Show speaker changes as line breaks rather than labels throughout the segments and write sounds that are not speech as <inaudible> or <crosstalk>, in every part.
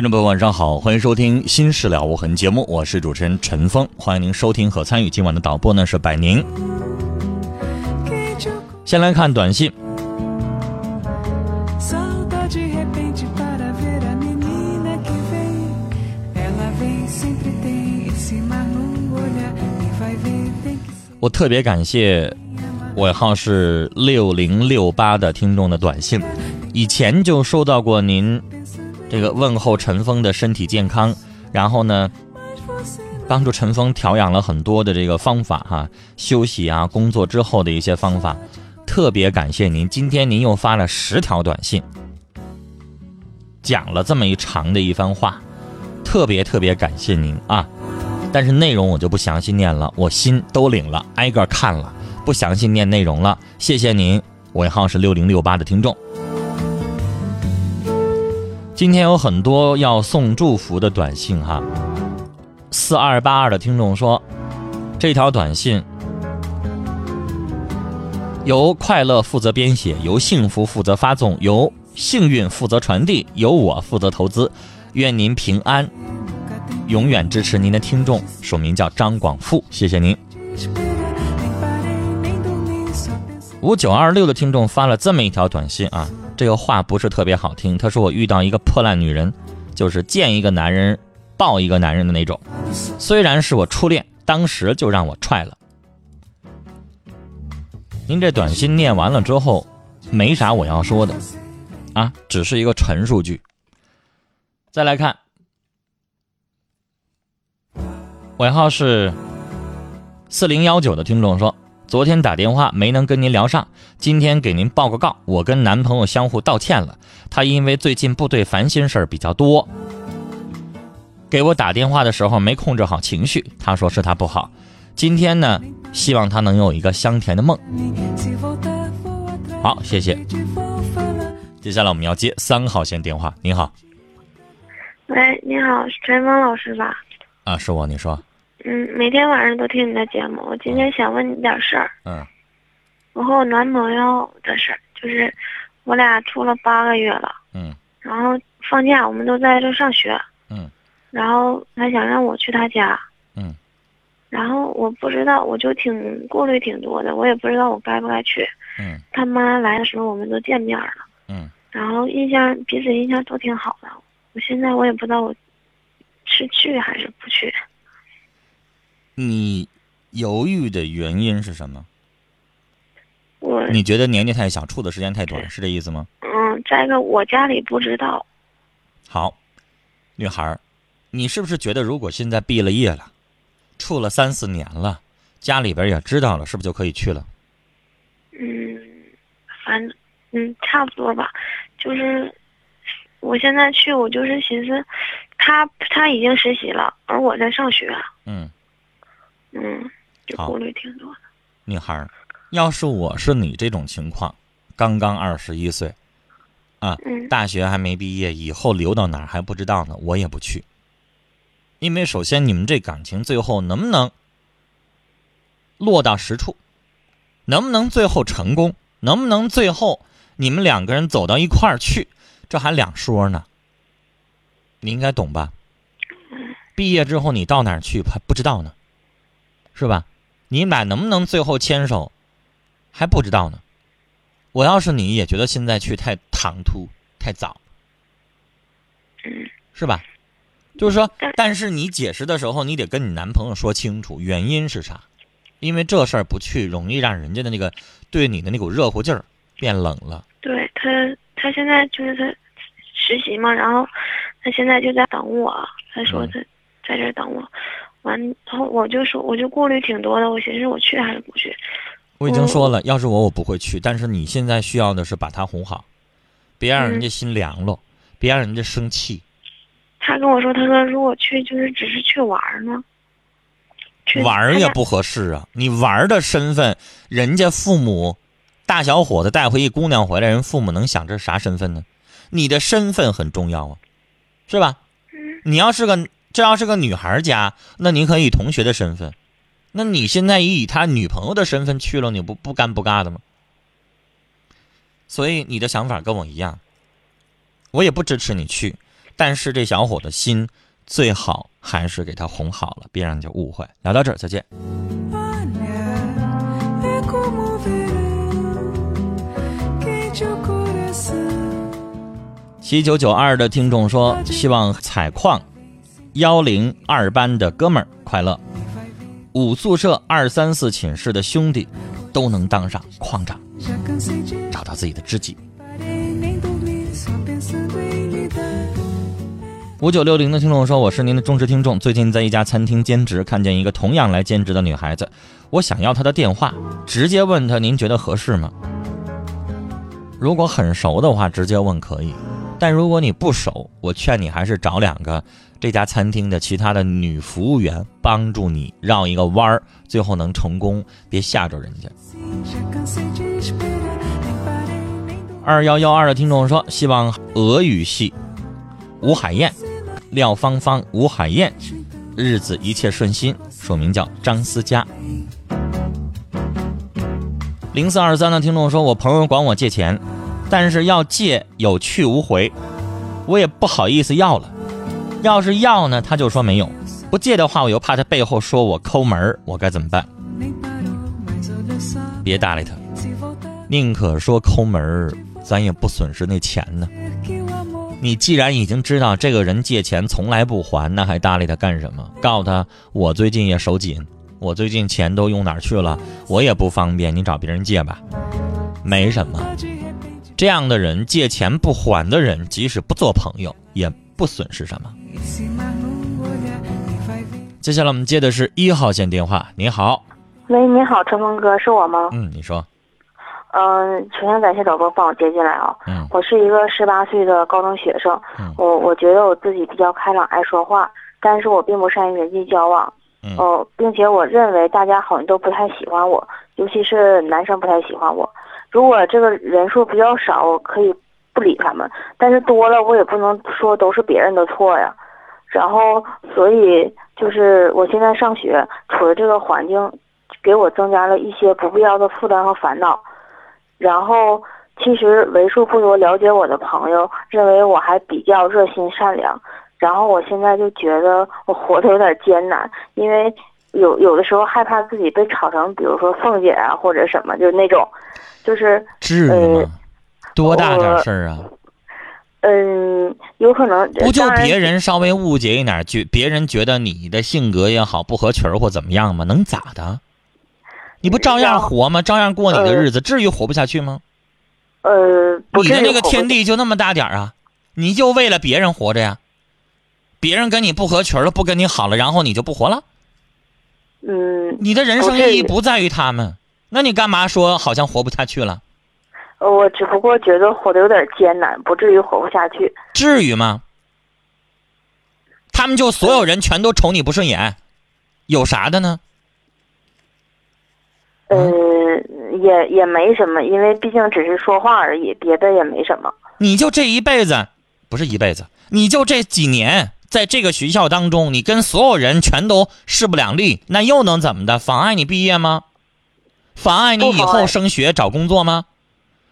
听众朋友，晚上好，欢迎收听《心事了无痕》节目，我是主持人陈峰，欢迎您收听和参与。今晚的导播呢是百宁。先来看短信，我特别感谢尾号是六零六八的听众的短信，以前就收到过您。这个问候陈峰的身体健康，然后呢，帮助陈峰调养了很多的这个方法哈，休息啊，工作之后的一些方法，特别感谢您。今天您又发了十条短信，讲了这么一长的一番话，特别特别感谢您啊！但是内容我就不详细念了，我心都领了，挨个看了，不详细念内容了。谢谢您，尾号是六零六八的听众。今天有很多要送祝福的短信哈，四二八二的听众说，这条短信由快乐负责编写，由幸福负责发送，由幸运负责传递，由我负责投资，愿您平安，永远支持您的听众，署名叫张广富，谢谢您。五九二六的听众发了这么一条短信啊。这个话不是特别好听。他说我遇到一个破烂女人，就是见一个男人抱一个男人的那种。虽然是我初恋，当时就让我踹了。您这短信念完了之后，没啥我要说的，啊，只是一个陈述句。再来看，尾号是四零幺九的听众说。昨天打电话没能跟您聊上，今天给您报个告，我跟男朋友相互道歉了。他因为最近部队烦心事儿比较多，给我打电话的时候没控制好情绪，他说是他不好。今天呢，希望他能有一个香甜的梦。好，谢谢。接下来我们要接三号线电话。您好，
喂，你好，是陈峰老师吧？
啊，是我，你说。
嗯，每天晚上都听你的节目。我今天想问你点事儿。
嗯。
我和我男朋友的事儿，就是我俩处了八个月了。
嗯。
然后放假我们都在这上学。
嗯。
然后他想让我去他家。
嗯。
然后我不知道，我就挺顾虑挺多的，我也不知道我该不该去。
嗯。
他妈来的时候我们都见面了。
嗯。
然后印象彼此印象都挺好的，我现在我也不知道我是去还是不去。
你犹豫的原因是什么？
我
你觉得年纪太小，处的时间太短，是这意思吗？
嗯，再一个我家里不知道。
好，女孩儿，你是不是觉得如果现在毕了业了，处了三四年了，家里边也知道了，是不是就可以去了？
嗯，反正嗯差不多吧，就是我现在去，我就是寻思，他他已经实习了，而我在上学。
嗯。
嗯，就顾虑挺多的。
女孩，要是我是你这种情况，刚刚二十一岁，啊，大学还没毕业，以后留到哪儿还不知道呢，我也不去。因为首先你们这感情最后能不能落到实处，能不能最后成功，能不能最后你们两个人走到一块儿去，这还两说呢。你应该懂吧？毕业之后你到哪儿去还不知道呢，是吧？你俩能不能最后牵手，还不知道呢。我要是你也觉得现在去太唐突、太早，
嗯
是吧？就是说
但，
是你解释的时候，你得跟你男朋友说清楚原因是啥，因为这事儿不去，容易让人家的那个对你的那股热乎劲儿变冷了。
对他，他现在就是他实习嘛，然后他现在就在等我，他说
嗯
他在这儿等我，完，然后我就说我就顾虑挺多的，我寻思我去还是不去，
我已经说了，要是我我不会去，但是你现在需要的是把他哄好，别让人家心凉了，别让人家生气。
他跟我说，他说如果去就是只是去玩儿呢，去
玩也不合适啊！你玩的身份，人家父母大小伙子带回一姑娘回来，人父母能想这是啥身份呢？你的身份很重要啊，是吧？
嗯
你要是个这要是个女孩家，那你可以同学的身份，那你现在以他女朋友的身份去了，你不不尴不尬的吗？所以你的想法跟我一样，我也不支持你去，但是这小伙的心最好还是给他哄好了，别让人家误会。聊到这儿，再见。七九九二的听众说，希望采矿幺零二班的哥们儿快乐，五宿舍二三四寝室的兄弟都能当上矿长，找到自己的知己。五九六零的听众说：“我是您的忠实听众，最近在一家餐厅兼职，看见一个同样来兼职的女孩子，我想要她的电话，直接问她您觉得合适吗？如果很熟的话，直接问可以，但如果你不熟，我劝你还是找两个这家餐厅的其他的女服务员帮助你绕一个弯儿，最后能成功，别吓着人家。”二幺幺二的听众说，希望俄语系吴海燕、廖芳芳、吴海燕日子一切顺心，署名叫张思佳。零四二三的听众说，我朋友管我借钱，但是要借有去无回，我也不好意思要了。要是要呢，他就说没有；不借的话，我又怕他背后说我抠门儿，我该怎么办？别搭理他，宁可说抠门儿，咱也不损失那钱呢。你既然已经知道这个人借钱从来不还，那还搭理他干什么？告诉他，我最近也手紧，我最近钱都用哪儿去了，我也不方便，你找别人借吧。没什么，这样的人借钱不还的人，即使不做朋友，也不损失什么。
E.
接下来我们接的是一号线电话，你好，
喂，你好，陈峰哥，是我吗？
嗯，你说，
嗯、首先感谢导播帮我接进来啊。
嗯
我是一个十八岁的高中学生，
嗯
我我觉得我自己比较开朗，爱说话，但是我并不善于人际交往，
嗯
哦、并且我认为大家好像都不太喜欢我，尤其是男生不太喜欢我。如果这个人数比较少，我可以不理他们，但是多了我也不能说都是别人的错呀。然后，所以就是我现在上学，处的这个环境，给我增加了一些不必要的负担和烦恼。然后，其实为数不多了解我的朋友认为我还比较热心善良。然后我现在就觉得我活得有点艰难，因为有有的时候害怕自己被炒成，比如说凤姐啊或者什么，就是那种，就是
至于
呃
吗？多大点事儿啊？
嗯，有可能
不就别人稍微误解一点，觉别人觉得你的性格也好，不合群儿或怎么样吗？能咋的？你不照样活吗？照样过你的日子，至于活不下去吗？
呃，
你的那个天地就那么大点儿啊，你就为了别人活着呀？别人跟你不合群了，不跟你好了，然后你就不活了？
嗯，
你的人生意义不在于他们，那你干嘛说好像活不下去了？
呃我只不过觉得活得有点艰难，不至于活不下去。
至于吗？他们就所有人全都瞅你不顺眼，有啥的呢？
呃，也也没什么，因为毕竟只是说话而已，别的也没什么。
你就这一辈子，不是一辈子，你就这几年，在这个学校当中，你跟所有人全都势不两立，那又能怎么的？妨碍你毕业吗？妨碍你以后升学找工作吗？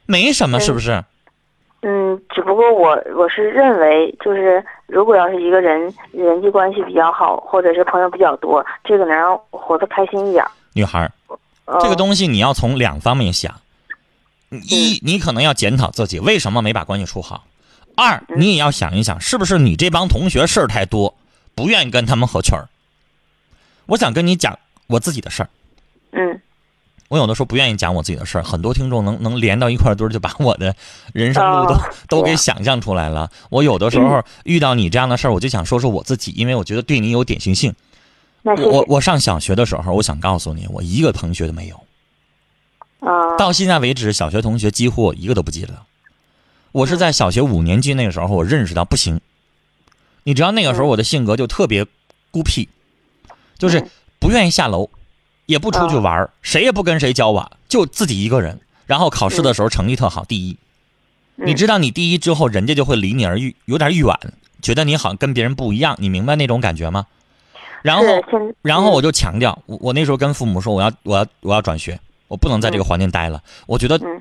没什么，
嗯
是不是？
嗯，只不过我我是认为，就是如果要是一个人人际关系比较好，或者是朋友比较多，这个能让我活得开心一点。
女孩这个东西你要从两方面想。一，你可能要检讨自己为什么没把关系处好；二，你也要想一想，是不是你这帮同学事儿太多，不愿意跟他们合群儿。我想跟你讲我自己的事儿。
嗯
我有的时候不愿意讲我自己的事儿，很多听众能能连到一块堆儿，就把我的人生路都、
哦 <laughs>
都给想象出来了。我有的时候遇到你这样的事儿，我就想说说我自己，因为我觉得对你有典型性。我我上小学的时候，我想告诉你，我一个同学都没有。
啊、
到现在为止，小学同学几乎我一个都不记得了。我是在小学五年级那个时候，我认识到不行。你知道那个时候我的性格就特别孤僻，就是不愿意下楼，也不出去玩儿，谁也不跟谁交往，就自己一个人。然后考试的时候成绩特好，第一。你知道你第一之后，人家就会离你而远，有点远，觉得你好像跟别人不一样，你明白那种感觉吗？然后然后我就强调，我我那时候跟父母说，我要我要我要转学，我不能在这个环境待了。我觉得
嗯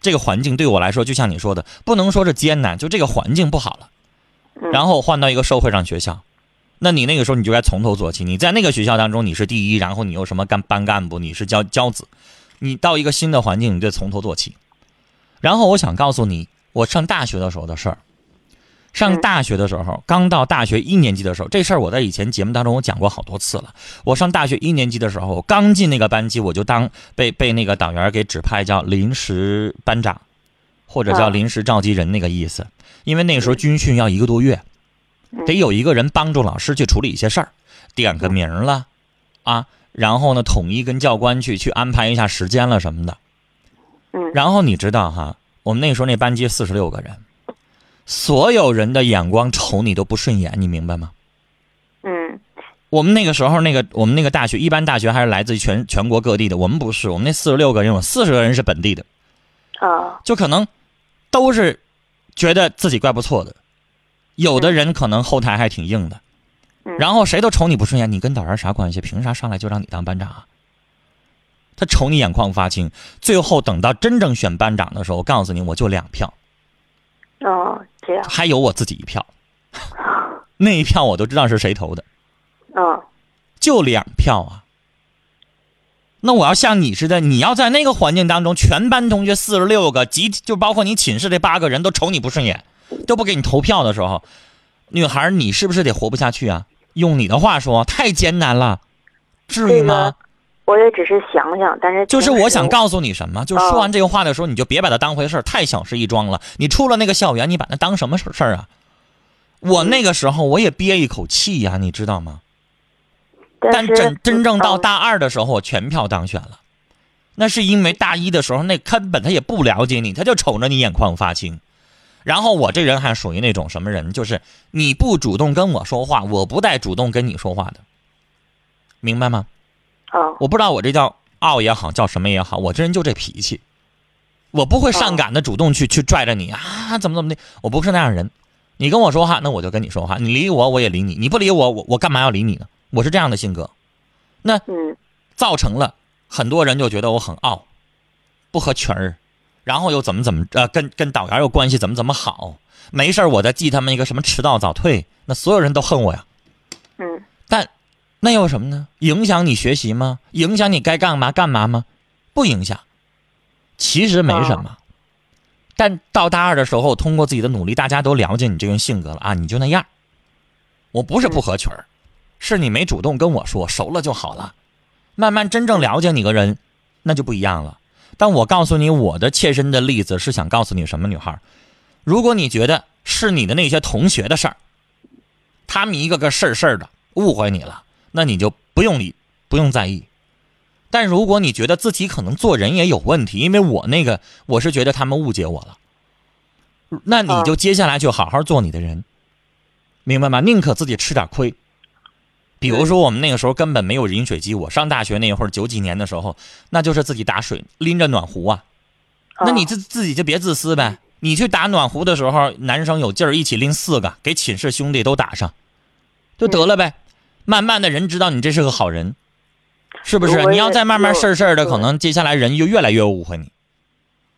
这个环境对我来说，就像你说的，不能说是艰难，就这个环境不好了。
嗯
然后换到一个社会上学校，那你那个时候你就该从头做起。你在那个学校当中你是第一，然后你又什么干班干部，你是教教子，你到一个新的环境，你就从头做起。然后我想告诉你，我上大学的时候的事儿。上
嗯
大学的时候，刚到大学一年级的时候，这事儿我在以前节目当中我讲过好多次了。我上大学一年级的时候，我刚进那个班级，我就当被被那个党员给指派叫临时班长，或者叫
啊
临时召集人那个意思。因为那个时候军训要一个多月，得有一个人帮助老师去处理一些事儿，点个名了，啊，然后呢统一跟教官去去安排一下时间了什么的。
嗯
然后你知道哈，我们那时候那班级四十六个人，所有人的眼光瞅你都不顺眼，你明白吗？
嗯
我们那个时候，那个我们那个大学，一般大学还是来自于全全国各地的，我们不是，我们那四十六个人有四十个人是本地的，
啊
就可能都是觉得自己怪不错的，有的人可能后台还挺硬的，
嗯。
然后谁都瞅你不顺眼，你跟导员啥关系？凭啥上来就让你当班长啊？他瞅你眼眶发青，最后等到真正选班长的时候，我告诉你，我就两票，
哦这样。
还有我自己一票，<laughs> 那一票我都知道是谁投的，
嗯
就两票啊。那我要像你似的，你要在那个环境当中，全班同学四十六个，集体就包括你寝室这八个人都瞅你不顺眼，都不给你投票的时候，女孩你是不是得活不下去啊？用你的话说，太艰难了，至于吗？
我也只是想想，但是
就是我想告诉你什么，就是说完这个话的时候，你就别把它当回事儿，太小事一桩了。你出了那个校园，你把它当什么事啊？我那个时候我也憋一口气呀、你知道吗？但真真正到
嗯
大二的时候，我全票当选了，那是因为大一的时候那根本他也不了解你，他就瞅着你眼眶发青。然后我这人还属于那种什么人，就是你不主动跟我说话，我不带主动跟你说话的，明白吗？
啊
我不知道我这叫傲也好，叫什么也好，我这人就这脾气，我不会上赶的主动去去拽着你啊，怎么怎么的，我不是那样人。你跟我说话，那我就跟你说话；你理我，我也理你；你不理我，我我干嘛要理你呢？我是这样的性格，那
嗯。
造成了很多人就觉得我很傲，不合群儿，然后又怎么怎么呃，跟跟导员又关系，怎么怎么好，没事儿我再记他们一个什么迟到早退，那所有人都恨我呀。
嗯
但那又有什么呢？影响你学习吗？影响你该干嘛干嘛吗？不影响，其实没什么。但到大二的时候，通过自己的努力，大家都了解你这个人性格了啊，你就那样。我不是不合群儿，是你没主动跟我说，熟了就好了。慢慢真正了解你个人，那就不一样了。但我告诉你，我的切身的例子是想告诉你什么，女孩儿，如果你觉得是你的那些同学的事儿，他们一个个事儿事儿的误会你了，那你就不用理，不用在意。但如果你觉得自己可能做人也有问题，因为我那个我是觉得他们误解我了，那你就接下来就好好做你的人，明白吗？宁可自己吃点亏。比如说我们那个时候根本没有饮水机，我上大学那会儿九几年的时候，那就是自己打水，拎着暖壶啊。那你自自己就别自私呗。你去打暖壶的时候，男生有劲儿，一起拎四个，给寝室兄弟都打上，就得了呗。慢慢的人知道你这是个好人，是不是？你要再慢慢事儿事儿的，可能接下来人就越来越误会你。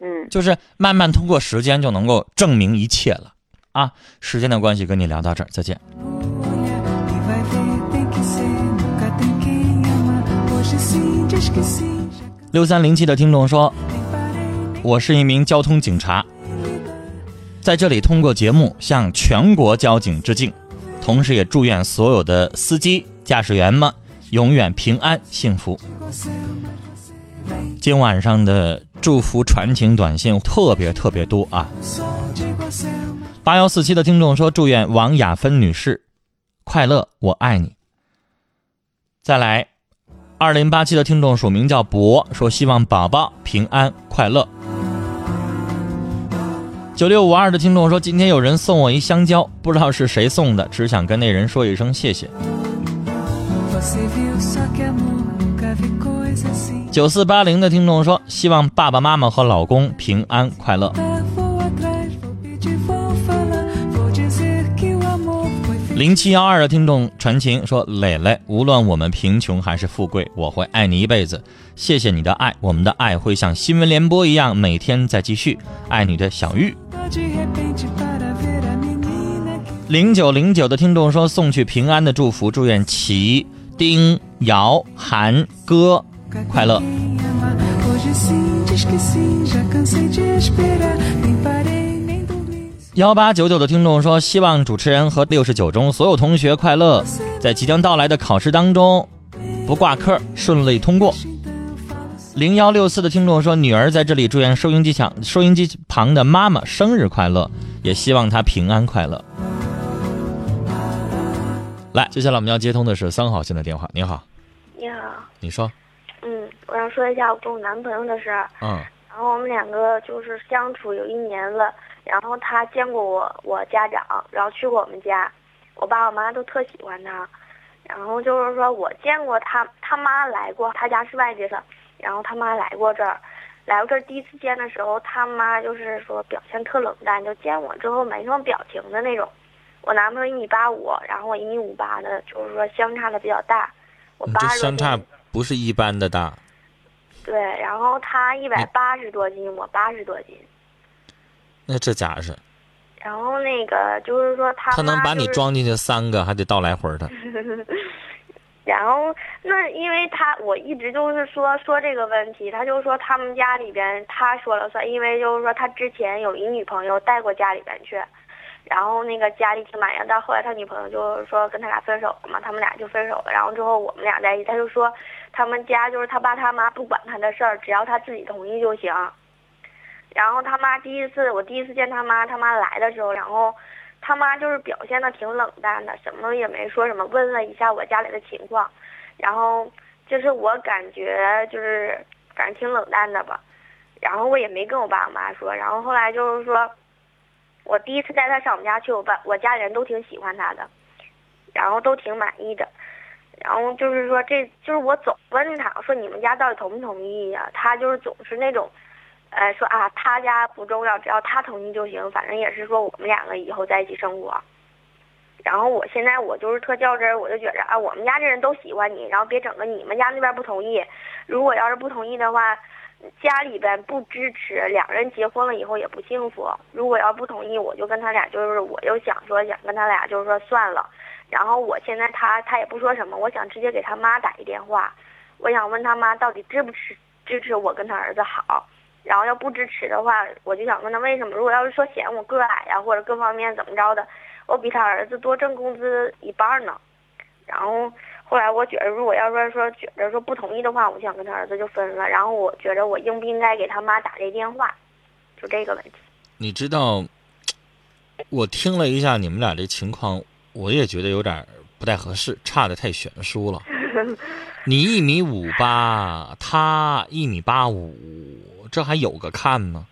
嗯
就是慢慢通过时间就能够证明一切了啊！时间的关系，跟你聊到这儿，再见。六三零七的听众说，我是一名交通警察，在这里通过节目向全国交警致敬，同时也祝愿所有的司机、驾驶员们永远平安幸福。今晚上的祝福传情短信特别特别多啊！八幺四七的听众说，祝愿王雅芬女士快乐，我爱你。再来，二零八七的听众署名叫博，说希望宝宝平安快乐。九六五二的听众说，今天有人送我一香蕉，不知道是谁送的，只想跟那人说一声谢谢。九四八零的听众说，希望爸爸妈妈和老公平安快乐。零七幺二的听众传情说：“磊磊，无论我们贫穷还是富贵，我会爱你一辈子。谢谢你的爱，我们的爱会像新闻联播一样每天在继续。爱你的小玉。零九零九的听众说送去平安的祝福，祝愿齐、丁、姚、韩、哥快乐。幺八九九的听众说，希望主持人和六十九中所有同学快乐，在即将到来的考试当中不挂科，顺利通过。零幺六四的听众说，女儿在这里祝愿收音机旁收音机旁的妈妈生日快乐，也希望她平安快乐。来，接下来我们要接通的是三号线的电话。你好，
你好，
你说，
嗯，我想说一下我跟我男朋友的事儿。
嗯
然后我们两个就是相处有一年了，然后他见过我我家长，然后去过我们家，我爸我妈都特喜欢他。然后就是说我见过他他妈来过，他家是外地的，然后他妈来过这儿，来过这儿第一次见的时候，他妈就是说表现特冷淡，就见我之后没什么表情的那种。我男朋友一米八五，然后我一米五八的，就是说相差的比较大。我
你这
八十
相差不是一般的大，
对，然后他一百八十多斤，我八十多斤。
那这家是，
然后那个就是说他
他能把你装进去三个，还得倒来回的。<laughs>
然后那因为他我一直就是说说这个问题，他就说他们家里边他说了算，因为就是说他之前有一女朋友带过家里边去，然后那个家里挺满意，但后来他女朋友就是说跟他俩分手了嘛，他们俩就分手了。然后之后我们俩在一起，他就说他们家就是他爸他妈不管他的事儿，只要他自己同意就行。然后他妈第一次我第一次见他妈，他妈来的时候，然后他妈就是表现的挺冷淡的，什么也没说什么，问了一下我家里的情况，然后就是我感觉就是感觉挺冷淡的吧，然后我也没跟我爸我妈说，然后后来就是说，我第一次带他上我们家去，我爸我家里人都挺喜欢他的，然后都挺满意的，然后就是说这就是我总问他说你们家到底同不同意呀、他就是总是那种。呃，说啊，他家不重要，只要他同意就行。反正也是说我们两个以后在一起生活。然后我现在我就是特较真，我就觉着啊，我们家这人都喜欢你，然后别整个你们家那边不同意。如果要是不同意的话，家里边不支持，两人结婚了以后也不幸福。如果要不同意，我就跟他俩就是，我就想说想跟他俩就是说算了。然后我现在他他也不说什么，我想直接给他妈打一电话，我想问他妈到底支不支支持我跟他儿子好。然后要不支持的话，我就想问他为什么？如果要是说嫌我个儿矮呀，或者各方面怎么着的，我比他儿子多挣工资一半呢。然后后来我觉得，如果要是说觉得说不同意的话，我想跟他儿子就分了。然后我觉得我应不应该给他妈打这电话，就这个问题。
你知道，我听了一下你们俩这情况，我也觉得有点不太合适，差的太悬殊了。<laughs> 你一米五八，他一米八五，这还有个看吗？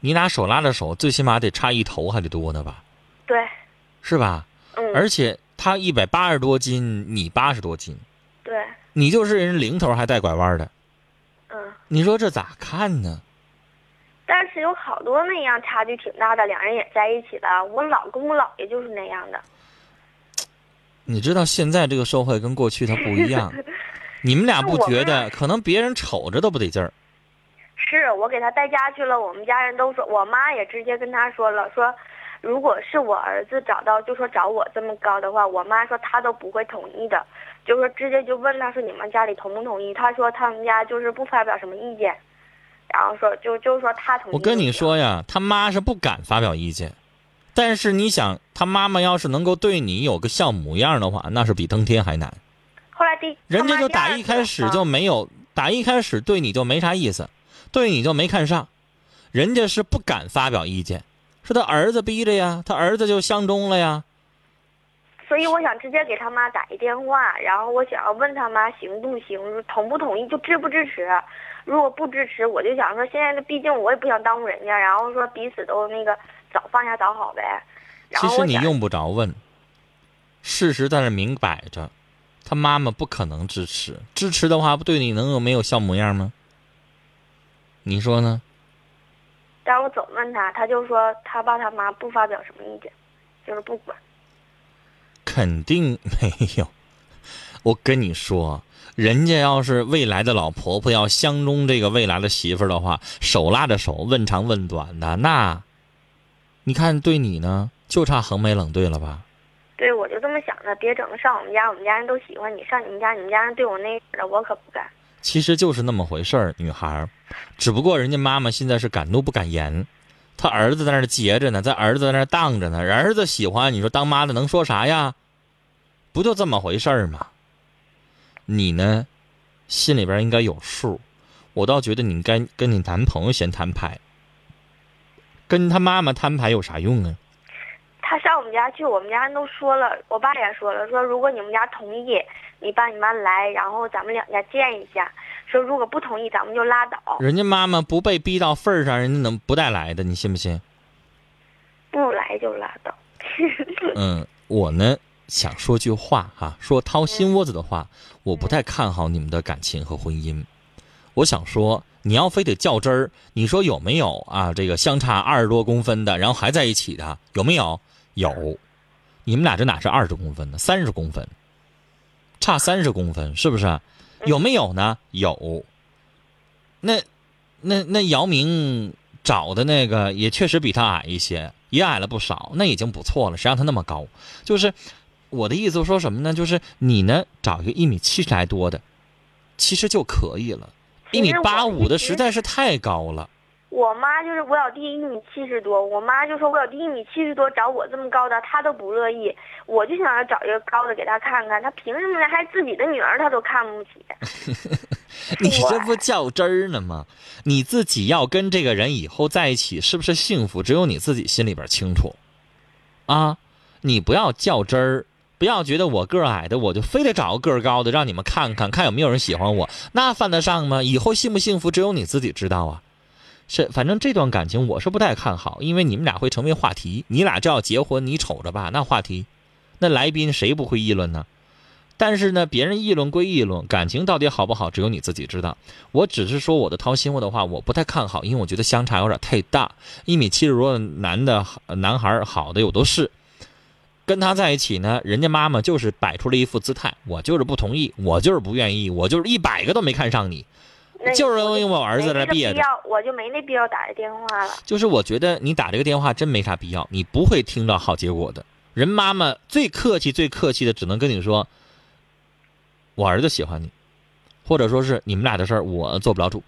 你俩手拉着手，最起码得差一头还得多呢吧？
对，
是吧？
嗯，
而且他一百八十多斤，你八十多斤，
对，
你就是人零头还带拐弯的，
嗯。
你说这咋看呢？
但是有好多那样差距挺大的，两人也在一起了。我老公我姥爷就是那样的。
你知道现在这个社会跟过去它不一样，<laughs> 你们俩不觉得？可能别人瞅着都不得劲儿。
是我给他带家去了，我们家人都说，我妈也直接跟他说了，说如果是我儿子找到，就说找我这么高的话，我妈说她都不会同意的，就说直接就问他说你们家里同不同意？他说他们家就是不发表什么意见，然后说就就说他同意。
我跟你说，呀，他妈是不敢发表意见，但是你想，他妈妈要是能够对你有个像模样的话，那是比登天还难。
后来第
人家就打一开始
啊
就没有，打一开始对你就没啥意思，对你就没看上，人家是不敢发表意见，是他儿子逼着呀，他儿子就相中了呀。
所以我想直接给他妈打一电话，然后我想要问他妈行不行，同不同意，就支不支持。如果不支持，我就想说，现在毕竟我也不想耽误人家，然后说彼此都那个早放下早好呗。
其实你用不着问，事实在那明摆着，他妈妈不可能支持，支持的话不对你能有没有像模样吗？你说呢？
但我总问他，他就说他爸他妈不发表什么意见，就是不管。
肯定没有。我跟你说，人家要是未来的老婆婆要相中这个未来的媳妇儿的话，手拉着手问长问短的，那你看对你呢，就差横眉冷对了吧？
对，我就这么想的，别整的上我们家，我们家人都喜欢你；上你们家，你们家人对我那样的，我可不干。
其实就是那么回事儿，女孩儿，只不过人家妈妈现在是敢怒不敢言，他儿子在那儿结着呢，在儿子在那儿当着呢，儿子喜欢，你说当妈的能说啥呀？不就这么回事儿吗？你呢，心里边应该有数。我倒觉得你该跟你男朋友先摊牌，跟他妈妈摊牌有啥用啊？
他上我们家去，我们家人都说了，我爸也说了，说如果你们家同意，你爸你妈来，然后咱们两家见一下。说如果不同意，咱们就拉倒，
人家妈妈不被逼到份儿上，人家能不带来的？你信不信？
不来就拉倒。<laughs>
嗯，我呢想说句话哈、说掏心窝子的话，我不太看好你们的感情和婚姻。我想说，你要非得较真儿，你说有没有啊？这个相差二十多公分的，然后还在一起的，有没有？有。你们俩这哪是二十公分呢？三十公分，差三十公分，是不是？有没有呢？有。那，那那姚明找的那个也确实比他矮一些，也矮了不少，那已经不错了。谁让他那么高？就是我的意思说什么呢？就是你呢找一个一米七十来多的，其实就可以了。一米八五的实在是太高了。
我妈就是我小弟一米七十多，我妈就说我小弟一米七十多找我这么高的，她都不乐意。我就想要找一个高的给她看看，她凭什么呢？还自己的女儿她都看不起。<laughs>
你这不较真儿呢吗？你自己要跟这个人以后在一起是不是幸福，只有你自己心里边清楚。啊，你不要较真儿，不要觉得我个儿矮的，我就非得找个个儿高的让你们看看，看有没有人喜欢我，那犯得上吗？以后幸不幸福，只有你自己知道啊。是，反正这段感情我是不太看好，因为你们俩会成为话题。你俩就要结婚，你瞅着吧，那话题，那来宾谁不会议论呢？但是呢，别人议论归议论，感情到底好不好，只有你自己知道。我只是说我的掏心窝的话，我不太看好，因为我觉得相差有点太大。一米七十多的男的男孩好的有都是，跟他在一起呢，人家妈妈就是摆出了一副姿态，我就是不同意，我就是不愿意，我就是一百个都没看上你，就是
我
因为我儿子在
没
那憋着。
我就没那必要打这电话了。
就是我觉得你打这个电话真没啥必要，你不会听到好结果的。人妈妈最客气、最客气的，只能跟你说，我儿子喜欢你，或者说是你们俩的事儿，我做不了主。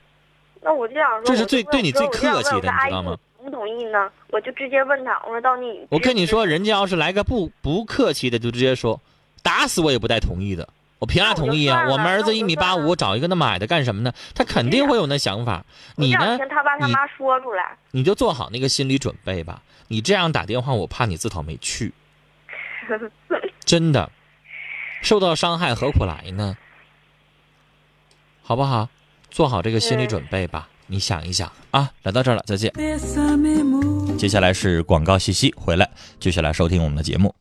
那我就想说，
这是最对你最客气的你知道吗
同不同意呢？我就直接问他，我说到你，
我跟你说，人家要是来个不不客气的，就直接说，打死我也不带同意的。我凭啥同意啊？
我
们儿子一米八五，找一个那么矮的干什么呢？他肯定会有那想法。你呢？
听他爸他
你
妈说出来。
你就做好那个心理准备吧。你这样打电话，我怕你自讨没趣。<laughs> 真的，受到伤害何苦来呢？好不好？做好这个心理准备吧。你想一想啊，来到这儿了，再见。接下来是广告信息，回来继续来收听我们的节目。